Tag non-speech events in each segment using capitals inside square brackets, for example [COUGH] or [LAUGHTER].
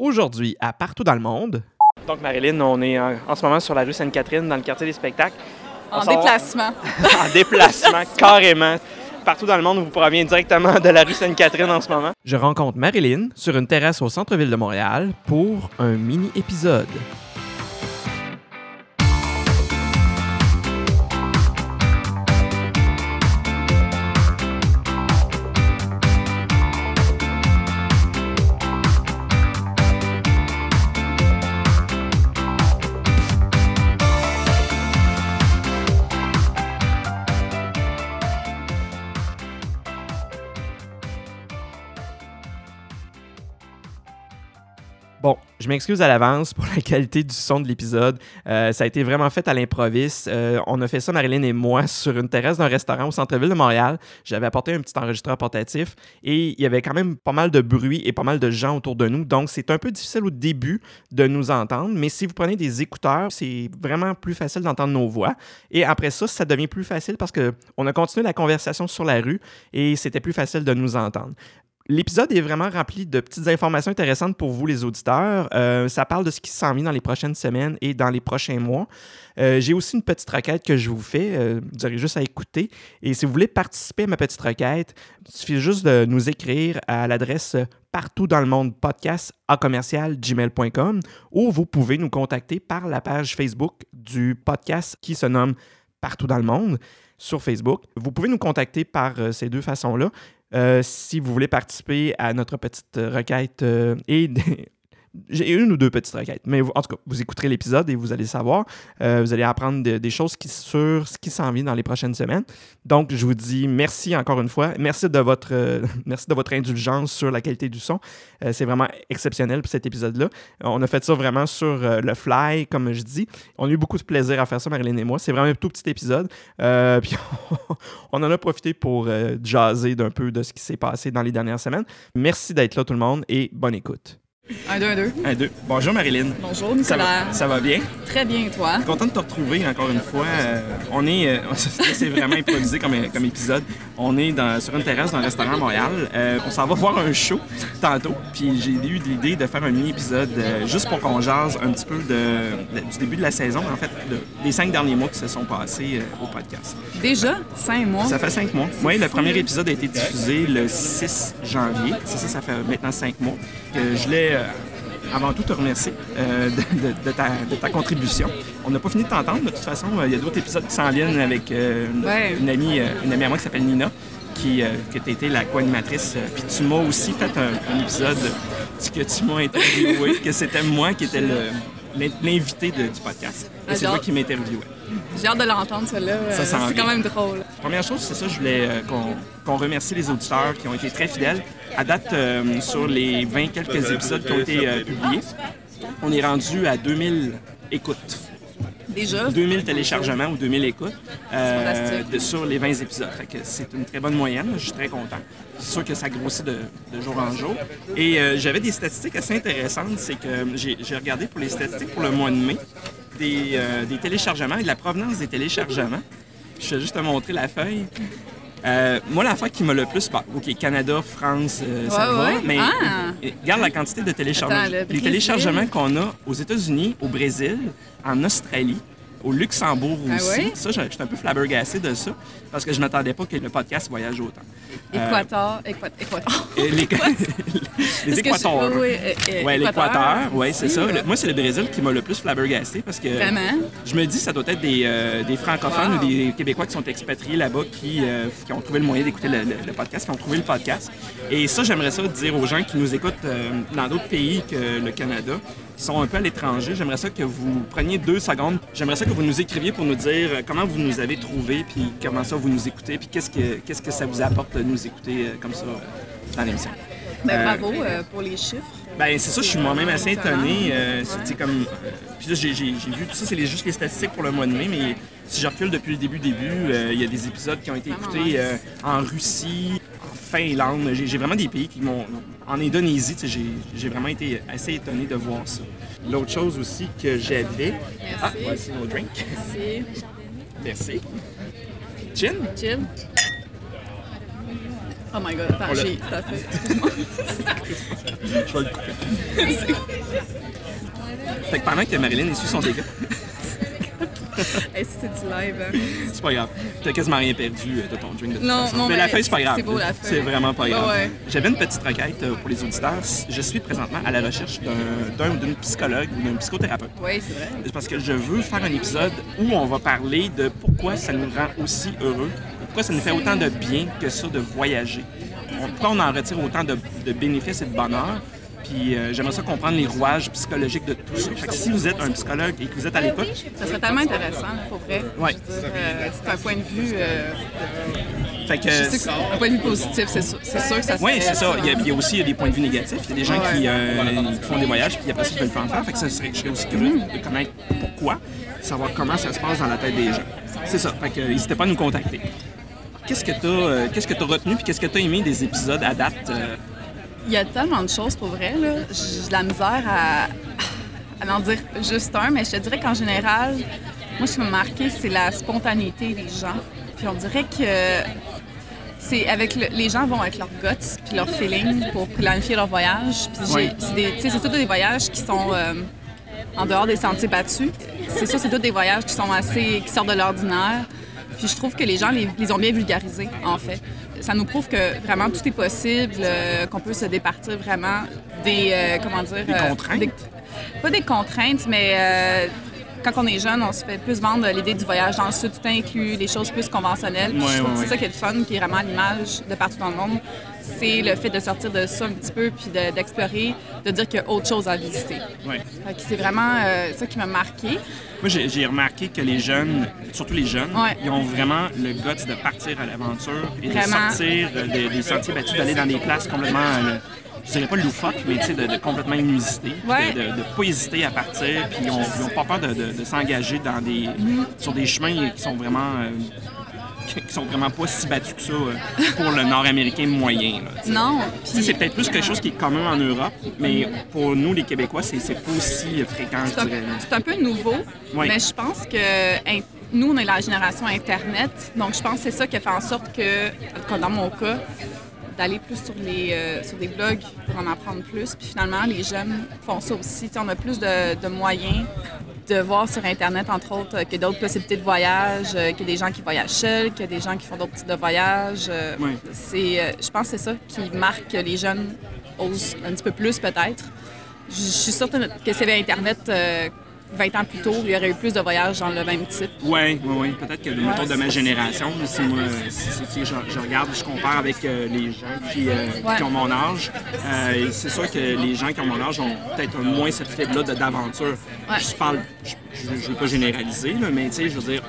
Aujourd'hui, à partout dans le monde. Donc, Marilyn, on est en, en ce moment sur la rue Sainte-Catherine, dans le quartier des spectacles. On [LAUGHS] En déplacement. en déplacement, [LAUGHS] carrément. Partout dans le monde, vous provient directement de la rue Sainte-Catherine en ce moment. Je rencontre Marilyn sur une terrasse au centre-ville de Montréal pour un mini-épisode. Je m'excuse à l'avance pour la qualité du son de l'épisode. Euh, ça a été vraiment fait à l'improviste. Euh, on a fait ça, Marilyn et moi, sur une terrasse d'un restaurant au centre-ville de Montréal. J'avais apporté un petit enregistreur portatif et il y avait quand même pas mal de bruit et pas mal de gens autour de nous. Donc, c'est un peu difficile au début de nous entendre, mais si vous prenez des écouteurs, c'est vraiment plus facile d'entendre nos voix. Et après ça, ça devient plus facile parce qu'on a continué la conversation sur la rue et c'était plus facile de nous entendre. L'épisode est vraiment rempli de petites informations intéressantes pour vous, les auditeurs. Euh, ça parle de ce qui s'en vient dans les prochaines semaines et dans les prochains mois. Euh, J'ai aussi une petite requête que je vous fais. Euh, vous aurez juste à écouter. Et si vous voulez participer à ma petite requête, il suffit juste de nous écrire à l'adresse partout dans le monde podcast à commercial gmail.com ou vous pouvez nous contacter par la page Facebook du podcast qui se nomme Partout dans le monde sur Facebook. Vous pouvez nous contacter par ces deux façons-là. Euh, si vous voulez participer à notre petite requête euh, et [LAUGHS] j'ai une ou deux petites requêtes, mais en tout cas, vous écouterez l'épisode et vous allez savoir. Euh, vous allez apprendre de- des choses sur ce qui s'en vient dans les prochaines semaines. Donc, je vous dis merci encore une fois. Merci de votre, euh, [LAUGHS] merci de votre indulgence sur la qualité du son. Euh, c'est vraiment exceptionnel pour cet épisode-là. On a fait ça vraiment sur le fly, comme je dis. On a eu beaucoup de plaisir à faire ça, Marilyn et moi. C'est vraiment un tout petit épisode. [LAUGHS] Puis on en a profité pour jaser d'un peu de ce qui s'est passé dans les dernières semaines. Merci d'être là, tout le monde, et bonne écoute. Un, deux, un, deux. Un, deux. Bonjour Marilyn. Bonjour, Ça Nicolas. va, ça va bien? Très bien, et toi? Content de te retrouver encore une fois. Euh, on est, euh, [LAUGHS] c'est vraiment improvisé comme, comme épisode. On est dans- sur une terrasse d'un restaurant à Montréal. Euh, on s'en va voir un show tantôt. Puis j'ai eu l'idée de faire un mini épisode euh, juste pour qu'on jase un petit peu de, de- du début de la saison, en fait, de- des cinq derniers mois qui se sont passés euh, au podcast. Déjà, cinq mois? Ça fait cinq mois. Oui, le premier épisode a été diffusé le 6 janvier. C'est ça, ça fait maintenant cinq mois. Euh, je euh, avant tout te remercier euh, de, de- de ta, de ta contribution. On n'a pas fini de t'entendre, de toute façon. Euh, Il y a d'autres épisodes qui s'en viennent avec euh, une, Ouais. une amie, euh, une amie à moi qui s'appelle Nina, qui, euh, que tu été la co-animatrice. Euh, Puis tu m'as aussi fait un, un épisode que tu m'as interviewé, que c'était moi qui étais l'invité du podcast. Et c'est toi qui m'interviewais. J'ai hâte de l'entendre, celle-là. Ça C'est quand même drôle. Première chose, c'est ça, je voulais euh, qu'on remercie les auditeurs qui ont été très fidèles. À date, euh, sur les 20 quelques épisodes qui ont été euh, publiés, on est rendu à 2000 écoutes. Déjà, 2000 téléchargements ou 2000 écoutes euh, de- sur les 20 épisodes. C'est une très bonne moyenne. Je suis très content. C'est sûr que ça grossit de, de jour en jour. Et j'avais des statistiques assez intéressantes. C'est que j'ai regardé pour les statistiques pour le mois de mai des, euh, des téléchargements et de la provenance des téléchargements. Je vais juste te montrer la feuille. Euh, moi, la fois qui m'a le plus. Bah, OK, Canada, France, euh, ça Ouais, va. Mais Ah! regarde la quantité de téléchargements. Attends, le les téléchargements qu'on a aux États-Unis, au Brésil, en Australie, au Luxembourg Ah aussi. Ça, je je suis un peu flabbergassé de ça parce que je m'attendais pas que le podcast voyage autant. Euh, Équateur, Équateur, [LAUGHS] les, [LAUGHS] je- Équateurs. Oui, oui, euh, euh, Ouais, l'équateur, ouais, c'est ça. Le- moi, c'est le Brésil qui m'a le plus flabbergasté parce que Vraiment? je me dis ça doit être des, euh, des francophones Wow. ou des Québécois qui sont expatriés là-bas qui, euh, qui ont trouvé le moyen d'écouter le, le- le podcast, qui ont trouvé le podcast. Et ça, j'aimerais ça dire aux gens qui nous écoutent dans d'autres pays que le Canada, qui sont un peu à l'étranger. J'aimerais ça que vous preniez deux secondes. J'aimerais ça que vous nous écriviez pour nous dire euh, comment vous nous avez trouvés, puis comment ça vous nous écoutez, puis qu'est-ce que, qu'est-ce que ça vous apporte de nous écouter euh, comme ça dans l'émission? Ben, Euh, bravo euh, pour les chiffres. Ben, c'est ça, je suis moi-même assez étonné. euh, Ouais. comme, euh, puis là, j'ai, vu tout ça, c'est juste les statistiques pour le mois de mai, mais si je recule depuis le début, début, il y a des épisodes qui ont été Vraiment écoutés en Russie, Finlande. J'ai, vraiment des pays qui m'ont. En Indonésie, j'ai, vraiment été assez étonné de voir ça. L'autre chose aussi que j'avais. Ah, voici nos drinks. C'est Merci. Gin? Oh my god, attends, j'ai. Je vais le couper. Fait que pendant que Marilyn essuie son dégât, [LAUGHS] hey, si c'est du live. hein. c'est pas grave. T'as quasiment rien perdu euh, de ton drink de toute Non, façon. non, mais la feuille, c'est pas grave. c'est beau, la feuille. C'est vraiment pas grave. Ouais. J'avais une petite requête euh, pour les auditeurs. Je suis présentement à la recherche d'un ou d'une psychologue ou d'un psychothérapeute. Oui, c'est vrai. C'est parce que je veux faire un épisode où on va parler de pourquoi ça nous rend aussi heureux, pourquoi ça nous fait autant de bien que ça de voyager, pourquoi on en retire autant de, de bénéfices et de bonheur. Puis euh, j'aimerais ça comprendre les rouages psychologiques de tout ça. Fait que si vous êtes un psychologue et que vous êtes à l'écoute, Ça serait tellement intéressant, pour vrai. Ouais. Euh, c'est un point de vue. euh, fait que je sais que c'est un point de vue positif, c'est sûr, sûr que ça Oui, c'est ça. Il y, a, excellent. il y a aussi des points de vue négatifs. Il y a des gens qui, euh, qui font des voyages puis après ça, ils veulent pas en faire. Fait que ça serait, je serais aussi curieux de connaître pourquoi, savoir comment ça se passe dans la tête des gens. C'est ça. Fait que n'hésitez pas à nous contacter. Qu'est-ce que tu as, que as retenu puis qu'est-ce que tu as aimé des épisodes à date? Il y a tellement de choses pour vrai. J'ai de la misère à, à en dire juste un, mais je te dirais qu'en général, moi, ce qui m'a marqué, c'est la spontanéité des gens. Puis on dirait que c'est avec le- les gens vont avec leur guts puis leur feeling pour planifier leur voyage. Puis c'est tous des voyages qui sont euh, en dehors des sentiers battus. C'est ça, c'est tous des voyages qui sont assez qui sortent de l'ordinaire. Puis je trouve que les gens les, les ont bien vulgarisés, en fait. Ça nous prouve que vraiment tout est possible, euh, qu'on peut se départir vraiment des euh, comment dire Des contraintes? pas des contraintes, mais euh, quand on est jeune, on se fait plus vendre l'idée du voyage dans le sud, tout inclus, des choses plus conventionnelles. Puis Ouais, je trouve ouais, que c'est ça qui est le fun, qui est vraiment l'image de partout dans le monde. C'est le fait de sortir de ça un petit peu, puis de- d'explorer, de, dire qu'il y a autre chose à visiter. c'est vraiment euh, ça qui m'a marqué. Moi, j'ai remarqué que les jeunes, surtout les jeunes, Ouais. ils ont vraiment le guts de partir à l'aventure et Vraiment. de sortir euh, des, des sentiers battus, d'aller dans des places complètement, euh, je dirais pas loufoques, mais de, de complètement Ouais. de, de pas hésiter à partir, puis ils ont, ils ont pas peur de, de- de s'engager dans des, sur des chemins qui sont vraiment, euh, qui sont vraiment pas si battus que ça euh, pour le Nord-américain moyen. là. Non, c'est peut-être plus quelque chose qui est commun en Europe, mais pour nous, les Québécois, c'est pas aussi fréquent, c'est je un, dirais. là. c'est un peu nouveau, Oui. mais je pense que nous, on est la génération Internet, donc je pense que c'est ça qui a fait en sorte que, dans mon cas, d'aller plus sur, les, euh, sur des blogs pour en apprendre plus. Puis finalement, les jeunes font ça aussi. On a plus de, de moyens de voir sur Internet, entre autres, euh, a d'autres possibilités de voyage, euh, a des gens qui voyagent seuls, a des gens qui font d'autres types de voyages. Oui. c'est, je pense que c'est ça qui marque que les jeunes osent un petit peu plus, peut-être. Je suis certaine que avait Internet 20 ans plus tôt, il y aurait eu plus de voyages dans le même type. Oui, oui, oui. Peut-être que mettons, de ma génération, si moi, si, si- si je, je regarde, je compare avec euh, les gens qui, euh, Ouais. qui ont mon âge, euh, c'est sûr que les gens qui ont mon âge ont peut-être moins cette fibre-là d'aventure. Ouais. Je parle, je ne veux pas généraliser, là, mais tu sais, je veux dire,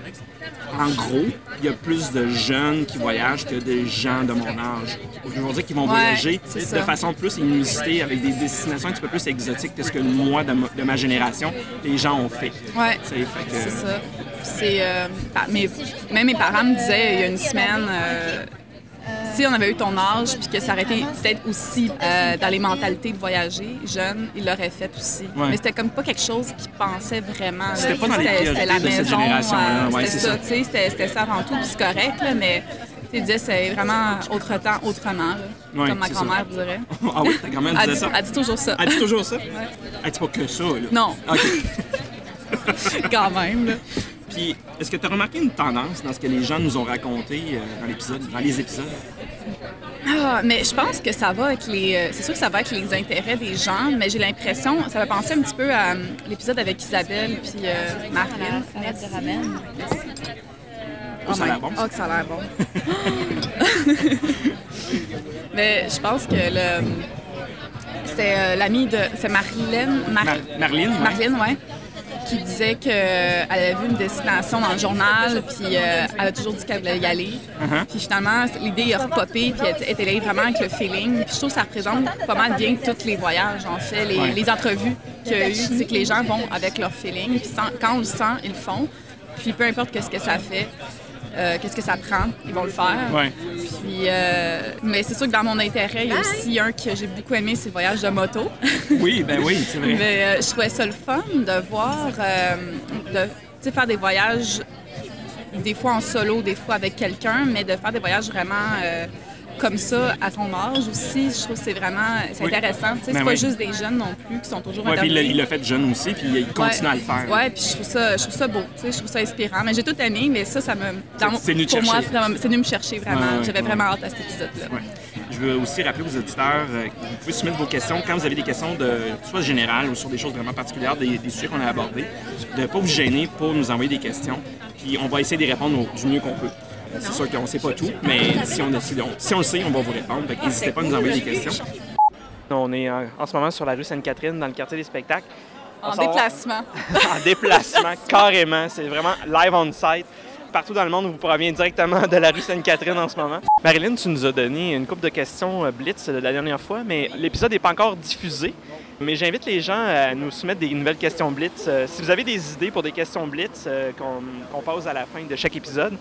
en gros, il y a plus de jeunes qui voyagent que de gens de mon âge. Je veux dire qu'ils vont Ouais, voyager c'est de ça. façon plus inusitée, avec des destinations un petit peu plus exotiques que ce que moi, de ma, de ma génération, les gens ont fait. Ouais, fait que- c'est ça. C'est, euh, bah, mes- même mes parents me disaient il y a une semaine, euh, si on avait eu ton âge, puis que ça aurait été peut-être aussi euh, dans les mentalités de voyager, jeune, ils l'auraient fait aussi. Ouais. Mais c'était comme pas quelque chose qu'ils pensaient vraiment. C'était pas dans les C'était- la de cette maison, génération-là. euh, Ouais, c'était ça, ça. tu sais, c'était ça avant tout, puis c'est correct, là, mais tu sais, ils disaient c'est vraiment autre temps, autrement, là, Ouais, comme ma grand-mère dirait. [LAUGHS] Ah oui, ta grand-mère Elle disait dit, ça? elle dit toujours ça. Elle dit toujours ça? Elle dit pas que ça, là. Non, OK. [LAUGHS] quand même. là. Puis, est-ce que tu as remarqué une tendance dans ce que les gens nous ont raconté euh, dans l'épisode, dans les épisodes? Ah, mais je pense que ça va avec les. euh, C'est sûr que ça va avec les intérêts des gens, mais j'ai l'impression, ça va penser un petit peu à euh, l'épisode avec Isabelle puis euh. Salade de ramen. Oh, ça a l'air bon. Oh, que ça a l'air bon. [LAUGHS] mais je pense que le. C'était euh, l'amie de. C'est Marilyn. Mar- Mar- Marlene? ouais. Marlène, ouais. Qui disait qu'elle avait vu une destination dans le journal, puis euh, elle a toujours dit qu'elle voulait y aller. Uh-huh. Puis finalement, l'idée a repopé, puis elle était allée vraiment avec le feeling. Puis je trouve que ça représente pas mal bien tous les voyages, en fait, les, Ouais. les entrevues qu'il y a eu. C'est que les gens vont avec leur feeling, puis sans- quand on le sent, ils le font. Puis peu importe qu'est-ce que ça fait, euh, qu'est-ce que ça prend, ils vont le faire. Ouais. Puis, euh, mais c'est sûr que dans mon intérêt, il y a aussi un que j'ai beaucoup aimé, c'est le voyage de moto. [LAUGHS] Oui, ben oui, c'est vrai. Mais euh, je trouvais ça le fun de voir, euh, de faire des voyages, des fois en solo, des fois avec quelqu'un, mais de faire des voyages vraiment euh, comme ça à son âge aussi, je trouve que c'est vraiment c'est Oui. intéressant. Ben c'est pas oui. juste des jeunes non plus qui sont toujours Ouais, puis il l'a- interpellés. il l'a fait jeune aussi, puis il continue à le faire. Ouais, puis je trouve ça, je trouve ça beau, je trouve ça inspirant. Mais j'ai tout aimé, mais ça, ça me, dans C'est venu pour moi, c'est venu me chercher vraiment. Ouais, J'avais vraiment hâte à cet épisode-là. Je veux aussi rappeler aux auditeurs euh, que vous pouvez soumettre vos questions quand vous avez des questions de soit générales ou sur des choses vraiment particulières, des, des sujets qu'on a abordés, de ne pas vous gêner pour nous envoyer des questions. Puis on va essayer d'y répondre au- du mieux qu'on peut. C'est sûr qu'on ne sait pas tout, mais si on, si on- si on le sait, on va vous répondre. N'hésitez pas à nous envoyer des questions. On est en, en ce moment sur la rue Sainte-Catherine, dans le quartier des spectacles. En déplacement. [LAUGHS] en déplacement, [LAUGHS] carrément. C'est vraiment live on site. Partout dans le monde, vous provient directement de la rue Sainte-Catherine en ce moment. Marilyn, tu nous as donné une couple de questions euh, blitz euh, la dernière fois, mais l'épisode n'est pas encore diffusé. Mais j'invite les gens à nous soumettre des nouvelles questions blitz. Euh, si vous avez des idées pour des questions blitz euh, qu'on pose à la fin de chaque épisode,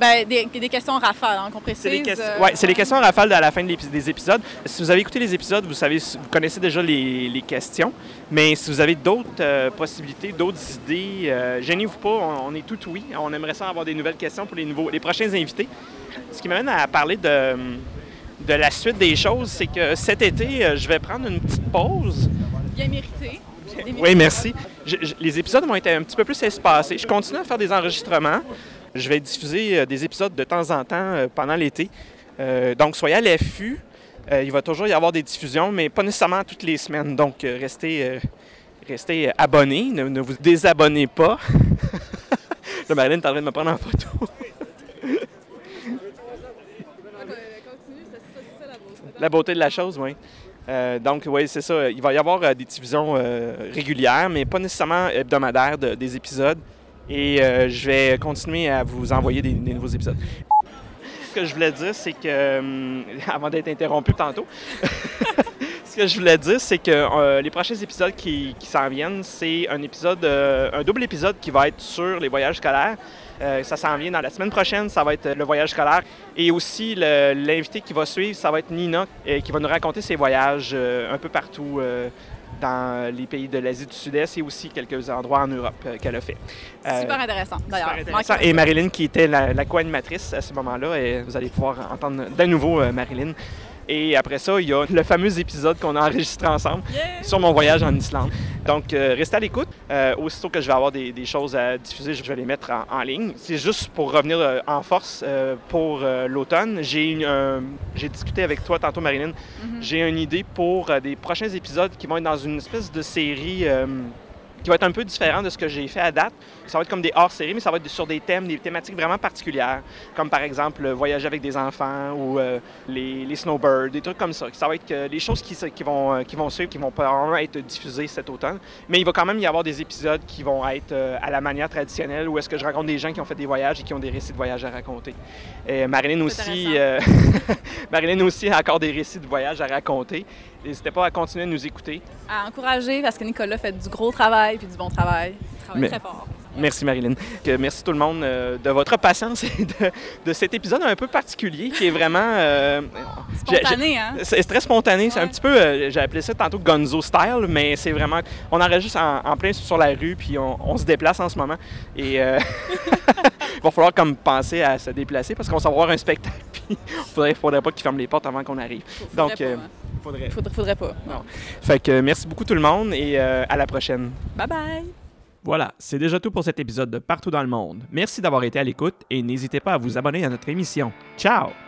Ben, des, des questions rafales, hein, qu'on précise. c'est les, ques- euh, ouais, c'est les questions rafales à la fin de des épisodes. Si vous avez écouté les épisodes, vous savez, vous connaissez déjà les, les questions. Mais si vous avez d'autres euh, possibilités, d'autres idées, euh, gênez-vous pas, on, on est tout oui. On aimerait ça avoir des nouvelles questions pour les, nouveaux, les prochains invités. Ce qui m'amène à parler de, de la suite des choses, c'est que cet été, je vais prendre une petite pause. Bien mérité. [LAUGHS] Oui, merci. Je- je- les épisodes vont être un petit peu plus espacés. Je continue à faire des enregistrements. Je vais diffuser euh, des épisodes de temps en temps euh, pendant l'été. Euh, donc, soyez à l'affût. Euh, il va toujours y avoir des diffusions, mais pas nécessairement toutes les semaines. Donc, euh, restez, restez abonnés. Ne, ne vous désabonnez pas. [LAUGHS] Là, Marilyn est en train de me prendre en photo. [LAUGHS] La beauté de la chose, oui. Euh, donc, oui, c'est ça. Il va y avoir euh, des diffusions euh, régulières, mais pas nécessairement hebdomadaires de- des épisodes. Et je vais continuer à vous envoyer des, nouveaux épisodes. Ce que je voulais dire, c'est que, [LAUGHS] avant d'être interrompu tantôt, [LAUGHS] ce que je voulais dire, c'est que les prochains épisodes qui, qui s'en viennent, c'est un épisode, un double épisode qui va être sur les voyages scolaires. Euh, ça s'en vient dans la semaine prochaine, ça va être le voyage scolaire. Et aussi, l'invité qui va suivre, ça va être Nina, euh, qui va nous raconter ses voyages euh, un peu partout euh, dans les pays de l'Asie du Sud-Est et aussi quelques endroits en Europe euh, qu'elle a fait. Euh, Super intéressant, d'ailleurs. Et Marilyn, qui était la, la co-animatrice à ce moment-là, et vous allez pouvoir entendre de nouveau euh, Marilyn. Et après ça, il y a le fameux épisode qu'on a enregistré ensemble Yeah! sur mon voyage en Islande. Donc, euh, restez à l'écoute. Euh, aussitôt que je vais avoir des, des choses à diffuser, je vais les mettre en, en ligne. C'est juste pour revenir euh, en force euh, pour l'automne. J'ai discuté avec toi tantôt, Marilyn. Mhm. J'ai une idée pour des prochains épisodes qui vont être dans une espèce de série qui va être un peu différent de ce que j'ai fait à date. Ça va être comme des hors-séries, mais ça va être sur des thèmes, des thématiques vraiment particulières, comme par exemple euh, voyager avec des enfants ou euh, les, les snowbirds, des trucs comme ça. Ça va être que les choses qui, vont, euh, qui vont suivre, qui vont probablement être diffusées cet automne. Mais il va quand même y avoir des épisodes qui vont être euh, à la manière traditionnelle, où est-ce que je rencontre des gens qui ont fait des voyages et qui ont des récits de voyage à raconter. Et Marilyn aussi, euh, [LAUGHS] Marilyn aussi a encore des récits de voyage à raconter. N'hésitez pas à continuer de nous écouter. À encourager, parce que Nicolas fait du gros travail puis du bon travail. Il travaille Mais- très fort. Merci Marilyn. Merci tout le monde euh, de votre patience et de, de cet épisode un peu particulier qui est vraiment... euh, Spontané, hein? C'est très spontané. C'est un petit peu, euh, j'ai appelé ça tantôt Gonzo style, mais c'est vraiment, on enregistre en, en plein sur la rue, puis on, on se déplace en ce moment. Et euh, [LAUGHS] il va falloir comme penser à se déplacer parce qu'on va voir un spectacle, [LAUGHS] puis il faudrait, faudrait pas qu'ils ferment les portes avant qu'on arrive. Faudrait Donc, pas, hein. Faudrait. faudrait, faudrait pas. Non. Fait que euh, merci beaucoup tout le monde et euh, à la prochaine. Bye bye! Voilà, c'est déjà tout pour cet épisode de Partout dans le monde. Merci d'avoir été à l'écoute et n'hésitez pas à vous abonner à notre émission. Ciao!